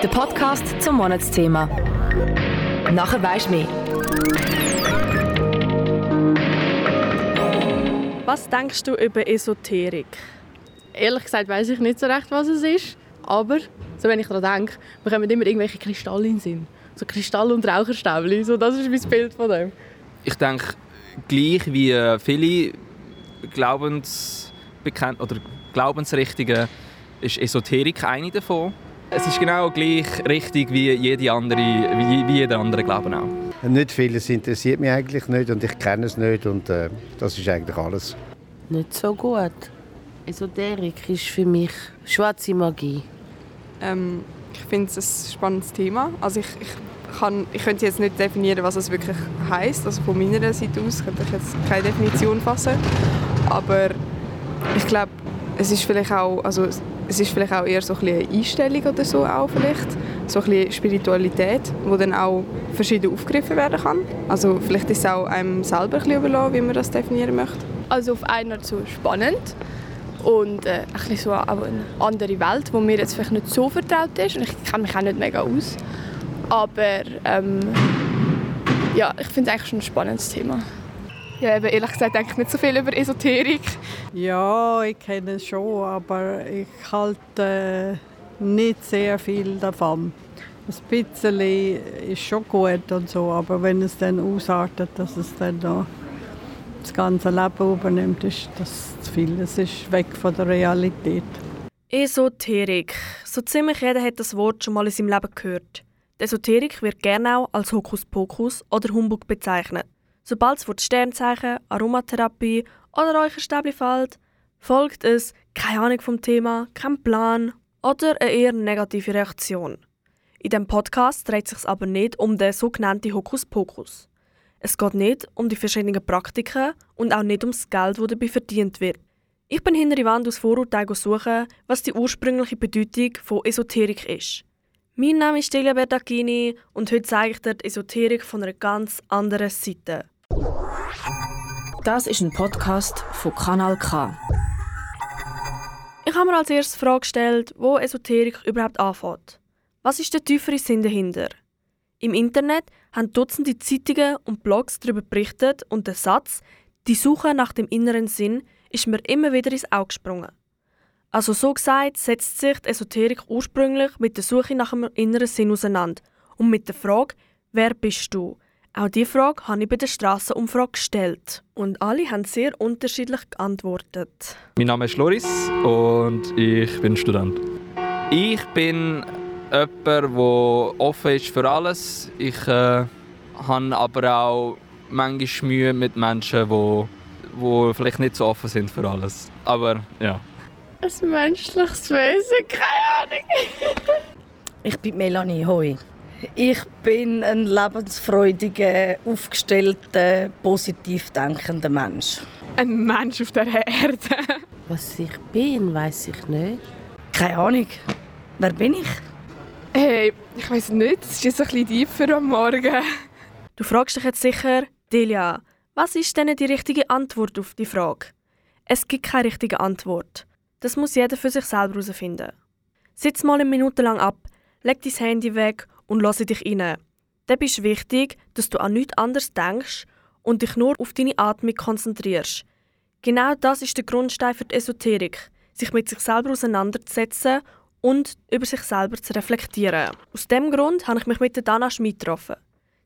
Der Podcast zum Monatsthema. Nachher weisst du mehr. Was denkst du über Esoterik? Ehrlich gesagt weiß ich nicht so recht, was es ist. Aber so wenn ich daran denke, bekommen immer irgendwelche Kristalle in den Sinn. So Kristall- und Raucherstäbchen. So, das ist mein Bild von dem. Ich denke, gleich wie viele Glaubensbekennt oder Glaubensrichtungen ist Esoterik eine davon. Es ist genau gleich richtig wie, jede andere, wie, wie jeder andere Glauben auch. Nicht vieles interessiert mich eigentlich nicht und ich kenne es nicht und äh, das ist eigentlich alles. Nicht so gut. Esoterik ist für mich schwarze Magie. Ähm, ich finde es ein spannendes Thema. Also ich, ich, kann, ich könnte jetzt nicht definieren, was es wirklich heißt. Also von meiner Seite aus könnte ich jetzt keine Definition fassen. Aber ich glaube, es ist vielleicht auch, also es ist vielleicht auch eher so ein eine Einstellung oder so auch vielleicht. So ein Spiritualität, die dann auch verschieden aufgegriffen werden kann. Also vielleicht ist es auch einem selber ein überlassen, wie man das definieren möchte. Also auf einer so spannend und äh, ein so eine andere Welt, wo mir jetzt vielleicht nicht so vertraut ist und ich kenne mich auch nicht mega aus. Aber ähm, ja, ich finde es eigentlich schon ein spannendes Thema. Ja, eben ehrlich gesagt denke ich nicht so viel über Esoterik. Ja, ich kenne es schon, aber ich halte äh, nicht sehr viel davon. Ein bisschen ist schon gut und so, aber wenn es dann ausartet, dass es dann noch das ganze Leben übernimmt, ist das zu viel. Es ist weg von der Realität. Esoterik. So ziemlich jeder hat das Wort schon mal in seinem Leben gehört. Die Esoterik wird gerne auch als Hokuspokus oder Humbug bezeichnet. Sobald es vor Sternzeichen, Aromatherapie oder Räucherstäbli fällt, folgt es keine Ahnung vom Thema, kein Plan oder eine eher negative Reaktion. In dem Podcast dreht es sich aber nicht um den sogenannten Hokuspokus. Es geht nicht um die verschiedenen Praktiken und auch nicht ums Geld, das dabei verdient wird. Ich bin hinter die Wand aus Vorurteilen suchen, was die ursprüngliche Bedeutung von Esoterik ist. Mein Name ist Delia Berdacchini und heute zeige ich dir die Esoterik von einer ganz anderen Seite. Das ist ein Podcast von Kanal K. Ich habe mir als erstes die Frage gestellt, wo Esoterik überhaupt anfängt. Was ist der tiefere Sinn dahinter? Im Internet haben Dutzende Zeitungen und Blogs darüber berichtet und der Satz «Die Suche nach dem inneren Sinn» ist mir immer wieder ins Auge gesprungen. Also so gesagt setzt sich die Esoterik ursprünglich mit der Suche nach dem inneren Sinn auseinander und mit der Frage «Wer bist du?». Auch diese Frage habe ich bei der Strassenumfrage gestellt und alle haben sehr unterschiedlich geantwortet. Mein Name ist Loris und ich bin Student. Ich bin jemand, der offen ist für alles. Ich äh, habe aber auch manchmal Mühe mit Menschen, die, die vielleicht nicht so offen sind für alles. Aber ja. Ein menschliches Wesen, keine Ahnung. Ich bin Melanie Hoi. Ich bin ein lebensfreudiger, aufgestellter, positiv denkender Mensch. Ein Mensch auf der Erde. Was ich bin, weiß ich nicht. Keine Ahnung. Wer bin ich? Hey, ich weiß nicht, es ist jetzt ein bisschen tiefer am Morgen. Du fragst dich jetzt sicher, Delia, was ist denn die richtige Antwort auf die Frage? Es gibt keine richtige Antwort. Das muss jeder für sich selber herausfinden. Sitz mal eine Minute lang ab, leg dein Handy weg und lasse dich rein. Dann ist wichtig, dass du an nichts anderes denkst und dich nur auf deine Atmung konzentrierst. Genau das ist der Grundstein für die Esoterik, sich mit sich selber auseinanderzusetzen und über sich selber zu reflektieren. Aus dem Grund habe ich mich mit der Dana Schmid getroffen.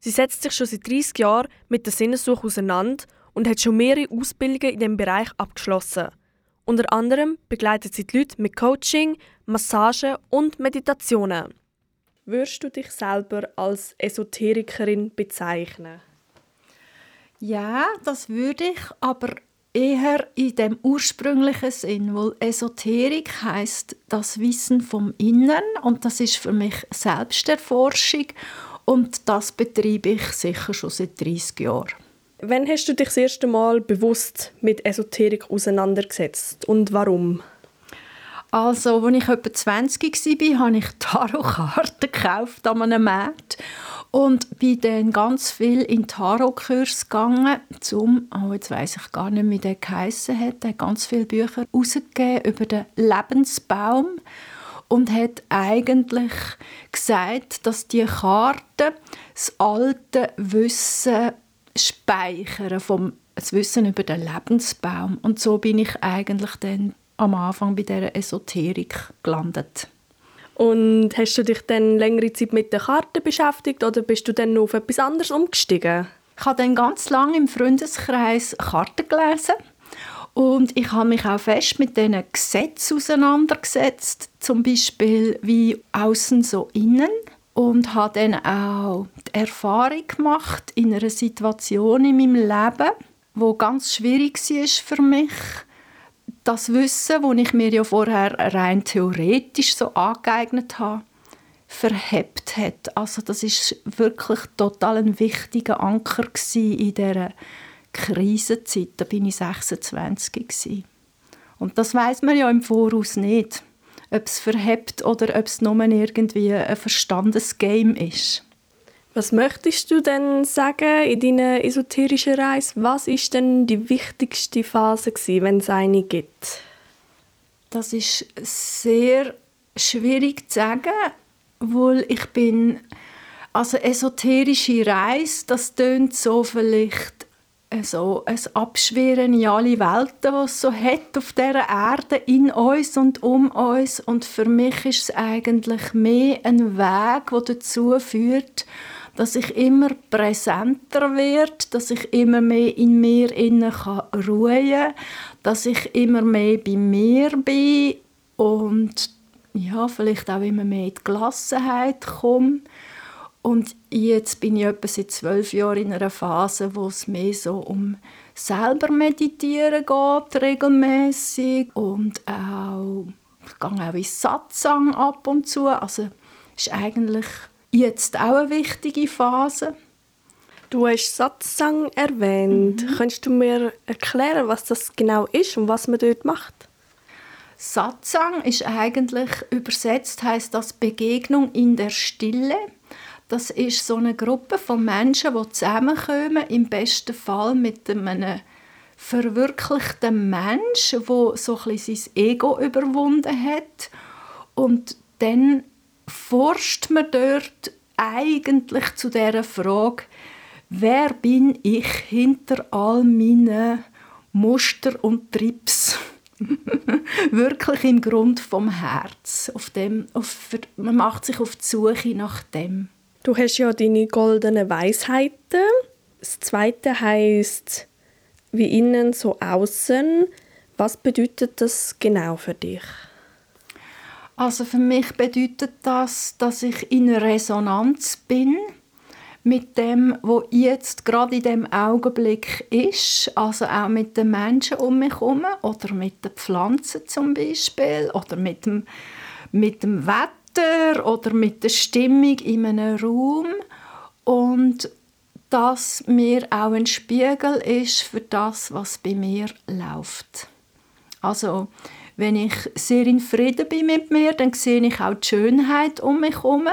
Sie setzt sich schon seit 30 Jahren mit der Sinnessuche auseinander und hat schon mehrere Ausbildungen in diesem Bereich abgeschlossen. Unter anderem begleitet sie die Leute mit Coaching, Massagen und Meditationen. Würdest du dich selber als Esoterikerin bezeichnen? Ja, das würde ich, aber eher in dem ursprünglichen Sinn, weil Esoterik heißt das Wissen vom Innern und das ist für mich Selbsterforschung und das betreibe ich sicher schon seit 30 Jahren. Wann hast du dich das erste Mal bewusst mit Esoterik auseinandergesetzt und warum? Also, als ich etwa 20 war, habe ich Tarotkarten gekauft an einem Markt und bin dann ganz viel in Tarotkurs gegangen, zum, oh, jetzt weiß ich gar nicht, wie der geheissen hat, er hat ganz viele Bücher herausgegeben über den Lebensbaum. und hat eigentlich gesagt, dass die Karten das alte Wissen speichern vom das Wissen über den Lebensbaum und so bin ich eigentlich dann am Anfang bei der Esoterik gelandet. Und hast du dich dann längere Zeit mit den Karten beschäftigt oder bist du dann auf etwas anderes umgestiegen? Ich habe dann ganz lange im Freundeskreis Karten gelesen und ich habe mich auch fest mit diesen Gesetzen auseinandergesetzt, zum Beispiel wie außen so innen und habe dann auch die Erfahrung gemacht in einer Situation in meinem Leben, wo ganz schwierig war für mich, das Wissen, das ich mir ja vorher rein theoretisch so angeeignet habe, verhebt hat. Also das ist wirklich total ein wichtiger Anker in dieser Krisenzeit. Da bin ich 26 gewesen. Und das weiß man ja im Voraus nicht, ob es verhebt oder ob es nur irgendwie ein Verstandesgame ist. Was möchtest du denn sagen in deiner esoterischen Reise? Was ist denn die wichtigste Phase wenn es eine gibt? Das ist sehr schwierig zu sagen, weil ich bin also esoterische Reise, das tönt so vielleicht so ein Abschweren in alle Welten, was so hat auf dieser Erde, in uns und um uns. Und für mich ist es eigentlich mehr ein Weg, der dazu führt, dass ich immer präsenter werde, dass ich immer mehr in mir innen ruhen kann, dass ich immer mehr bei mir bin und ja, vielleicht auch immer mehr in die Gelassenheit komme. Und jetzt bin ich etwa seit zwölf Jahren in einer Phase, wo es mehr so um selber meditieren geht, regelmäßig und auch ich gehe auch in Satsang ab und zu. Also ist eigentlich jetzt auch eine wichtige Phase. Du hast Satsang erwähnt. Mhm. Könntest du mir erklären, was das genau ist und was man dort macht? Satsang ist eigentlich übersetzt heißt das Begegnung in der Stille. Das ist so eine Gruppe von Menschen, die zusammenkommen, im besten Fall mit einem verwirklichten Mensch, wo so ein bisschen sein Ego überwunden hat und dann forscht man dort eigentlich zu der Frage, wer bin ich hinter all meinen Muster und Trips? Wirklich im Grund vom Herz. Auf dem, auf, man macht sich auf die Suche nach dem. Du hast ja deine goldenen Weisheiten. Das zweite heißt wie innen so außen. Was bedeutet das genau für dich? Also für mich bedeutet das, dass ich in Resonanz bin mit dem, wo jetzt gerade in dem Augenblick ist, also auch mit den Menschen um mich herum oder mit den Pflanzen zum Beispiel oder mit dem, mit dem Wetter oder mit der Stimmung in einem Raum und dass mir auch ein Spiegel ist für das, was bei mir läuft. Also wenn ich sehr in Frieden bin mit mir, dann sehe ich auch die Schönheit um mich herum.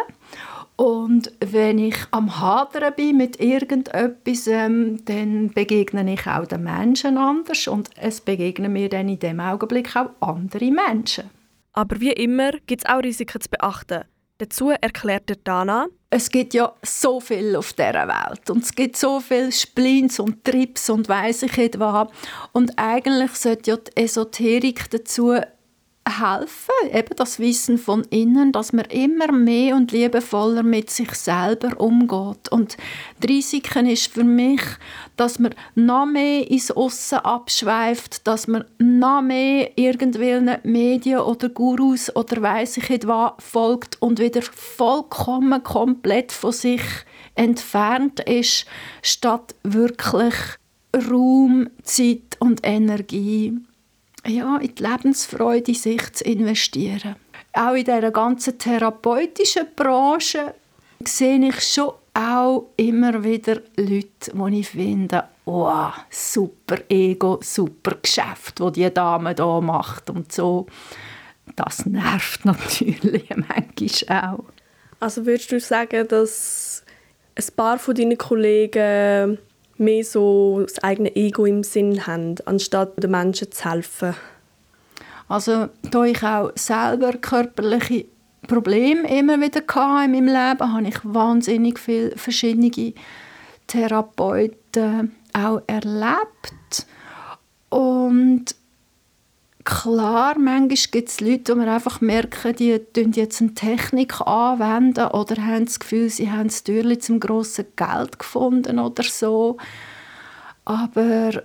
Und wenn ich am Hadern bin mit irgendetwas, ähm, dann begegne ich auch den Menschen anders und es begegnen mir dann in dem Augenblick auch andere Menschen. Aber wie immer gibt es auch Risiken zu beachten. Dazu erklärt Dana, es gibt ja so viel auf dieser Welt und es gibt so viel Splints und Trips und weiss ich nicht was. Und eigentlich sollte ja die Esoterik dazu helfen, eben das Wissen von innen, dass man immer mehr und liebevoller mit sich selber umgeht. Und die Risiken ist für mich, dass man noch mehr ins Aussen abschweift, dass man noch mehr irgendwelchen Medien oder Gurus oder weiß ich nicht was folgt und wieder vollkommen komplett von sich entfernt ist, statt wirklich Raum, Zeit und Energie ja, in die Lebensfreude sich zu investieren. Auch in dieser ganzen therapeutischen Branche sehe ich schon auch immer wieder Leute, die ich finde, oh, super Ego, super Geschäft, das die Dame hier macht und so. Das nervt natürlich manchmal auch. Also würdest du sagen, dass ein paar von deinen Kollegen mehr so das eigene Ego im Sinn haben, anstatt den Menschen zu helfen? Also da ich auch selber körperliche Probleme immer wieder hatte in meinem Leben, habe ich wahnsinnig viele verschiedene Therapeuten auch erlebt. Und klar, manchmal gibt es Leute, die man einfach merken, die anwenden jetzt eine Technik anwenden oder haben das Gefühl, sie haben das Türchen zum grossen Geld gefunden oder so. Aber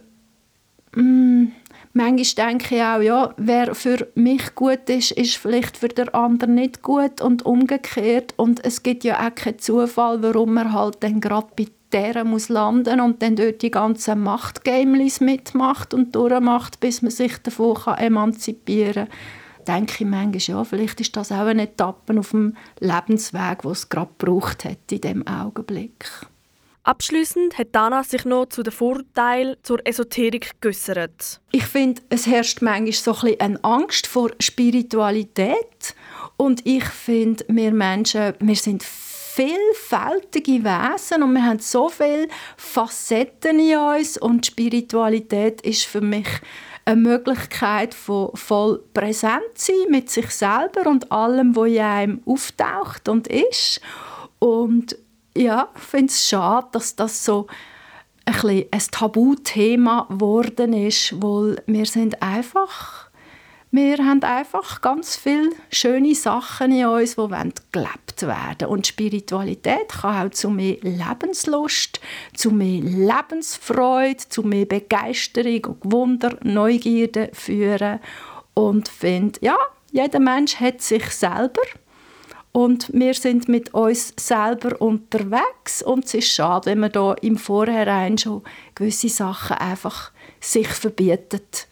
mh, mm, manchmal denke ich auch, ja, wer für mich gut ist, ist vielleicht für den anderen nicht gut und umgekehrt. Und es gibt ja auch keinen Zufall, warum man halt dann gerade bei der muss landen und dann dort die ganzen Machtgamelis mitmacht und durchmacht, bis man sich davon kann emanzipieren kann. Denke ich manchmal, ja, vielleicht ist das auch eine Etappe auf dem Lebensweg, wo es gerade gebraucht hat in dem Augenblick. Abschließend hat Dana sich noch zu den Vorteilen zur Esoterik geäußert. Ich finde, es herrscht manchmal so ein eine Angst vor Spiritualität und ich finde, wir Menschen, wir sind vielfältige Wesen und wir haben so viele Facetten in uns und Spiritualität ist für mich eine Möglichkeit von voll präsent sein mit sich selber und allem, was in einem auftaucht und ist. Und ja, ich finde es schade, dass das so ein, ein Tabuthema geworden ist, weil wir sind einfach wir haben einfach ganz viele schöne Sachen in uns, die gelebt werden Und Spiritualität kann auch zu mehr Lebenslust, zu mehr Lebensfreude, zu mehr Begeisterung und Wunder, Neugierde führen. Und finde, ja, jeder Mensch hat sich selber und wir sind mit uns selber unterwegs und es ist schade, wenn man da im Vorhinein schon gewisse Sachen einfach sich verbietet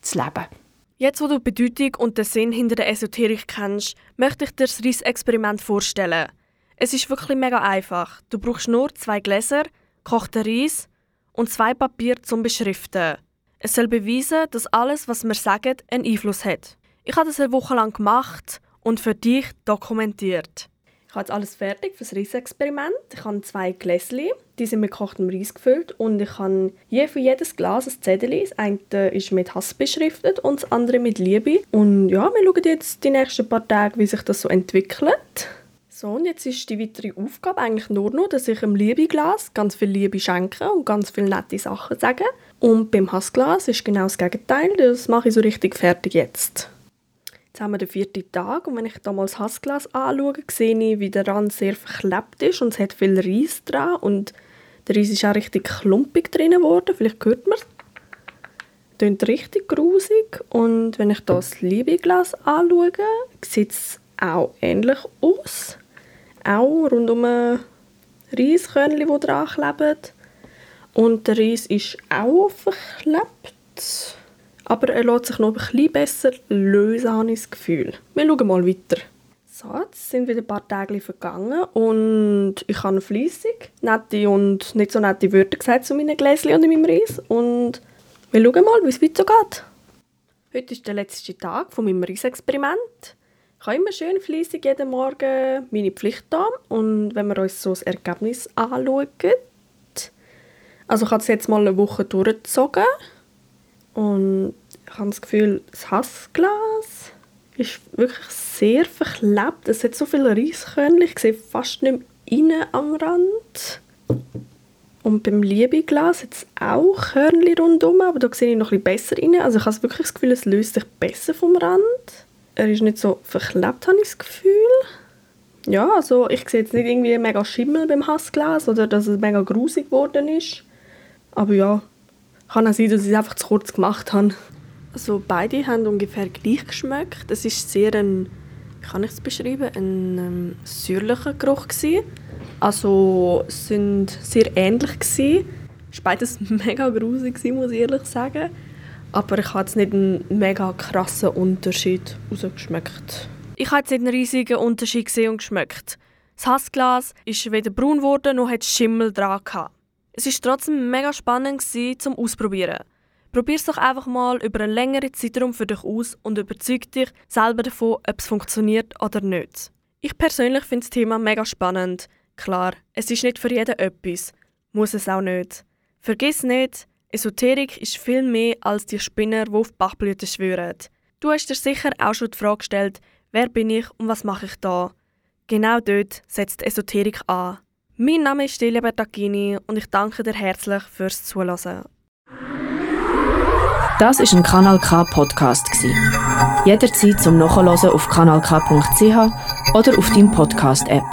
zu leben. Jetzt, wo du die Bedeutung und den Sinn hinter der Esoterik kennst, möchte ich dir das Reis-Experiment vorstellen. Es ist wirklich mega einfach. Du brauchst nur zwei Gläser, kochten Reis und zwei Papier zum Beschriften. Es soll beweisen, dass alles, was wir sagen, einen Einfluss hat. Ich habe das eine Woche lang gemacht und für dich dokumentiert. Ich habe jetzt alles fertig für das Reisexperiment. Ich habe zwei Gläschen, die sind mit gekochtem Reis gefüllt und ich habe je für jedes Glas ein Zettel. Das eine ist mit Hass beschriftet und das andere mit Liebe. Und ja, wir schauen jetzt die nächsten paar Tage, wie sich das so entwickelt. So, und jetzt ist die weitere Aufgabe eigentlich nur noch, dass ich im Liebeglas ganz viel Liebe schenke und ganz viele nette Sachen sage. Und beim Hassglas ist genau das Gegenteil. Das mache ich so richtig fertig jetzt. Jetzt haben wir den vierten Tag und wenn ich damals Hassglas anschaue, sehe ich, wie der Rand sehr verklebt ist und es hat viel Reis dran und der Reis ist auch richtig klumpig drin geworden, vielleicht hört man es. Klingt richtig grusig und wenn ich das Liebeglas anschaue, sieht es auch ähnlich aus. Auch rund um ein Reiskörnchen, die dran kleben. Und der Reis ist auch verklebt. Aber er lässt sich noch ein bisschen besser lösen, habe das Gefühl. Wir schauen mal weiter. So, jetzt sind wieder ein paar Tage vergangen und ich habe fleissig nette und nicht so nette Wörter gesagt zu meinen Gläschen und meinem Reis. Und wir schauen mal, wie es weitergeht. Heute ist der letzte Tag von meinem Reisexperiment. Ich habe immer schön fleissig jeden Morgen meine Pflicht da und wenn wir uns so das Ergebnis anschauen, also ich habe es jetzt mal eine Woche durchgezogen und ich habe das Gefühl, das Hassglas ist wirklich sehr verklebt. Es hat so viele Reiskörnchen, ich sehe fast nicht mehr innen am Rand. Und beim Liebeglas hat es auch Körnchen rundherum, aber da sehe ich noch ein besser rein. Also ich habe wirklich das Gefühl, es löst sich besser vom Rand. Er ist nicht so verklebt, habe ich das Gefühl. Ja, also ich sehe jetzt nicht irgendwie mega Schimmel beim Hassglas oder dass es mega grusig geworden ist. Aber ja, kann auch sein, dass ich es einfach zu kurz gemacht habe. Also beide haben ungefähr gleich geschmeckt. Es ist sehr ein, kann ich es beschreiben, ein ähm, säuerlicher Geruch gewesen. Also es sind sehr ähnlich gewesen. Es war beides mega grusig, muss ich ehrlich sagen. Aber ich habe jetzt nicht einen mega krassen Unterschied rausgeschmeckt. Ich habe jetzt nicht einen riesigen Unterschied gesehen und geschmeckt. Das Hassglas ist weder braun geworden, noch hat Schimmel dran gehabt. Es ist trotzdem mega spannend zum Ausprobieren. Probier es doch einfach mal über einen längeren Zeitraum für dich aus und überzeug dich selber davon, ob es funktioniert oder nicht. Ich persönlich finde das Thema mega spannend. Klar, es ist nicht für jeden etwas. Muss es auch nicht. Vergiss nicht, Esoterik ist viel mehr als die Spinner, die auf Bachblüten schwören. Du hast dir sicher auch schon die Frage gestellt, wer bin ich und was mache ich da? Genau dort setzt Esoterik an. Mein Name ist Delia Bertacchini und ich danke dir herzlich fürs Zuhören. Das ist ein Kanal K Podcast Jederzeit zum Nachhören auf kanalk.ch oder auf deinem Podcast App.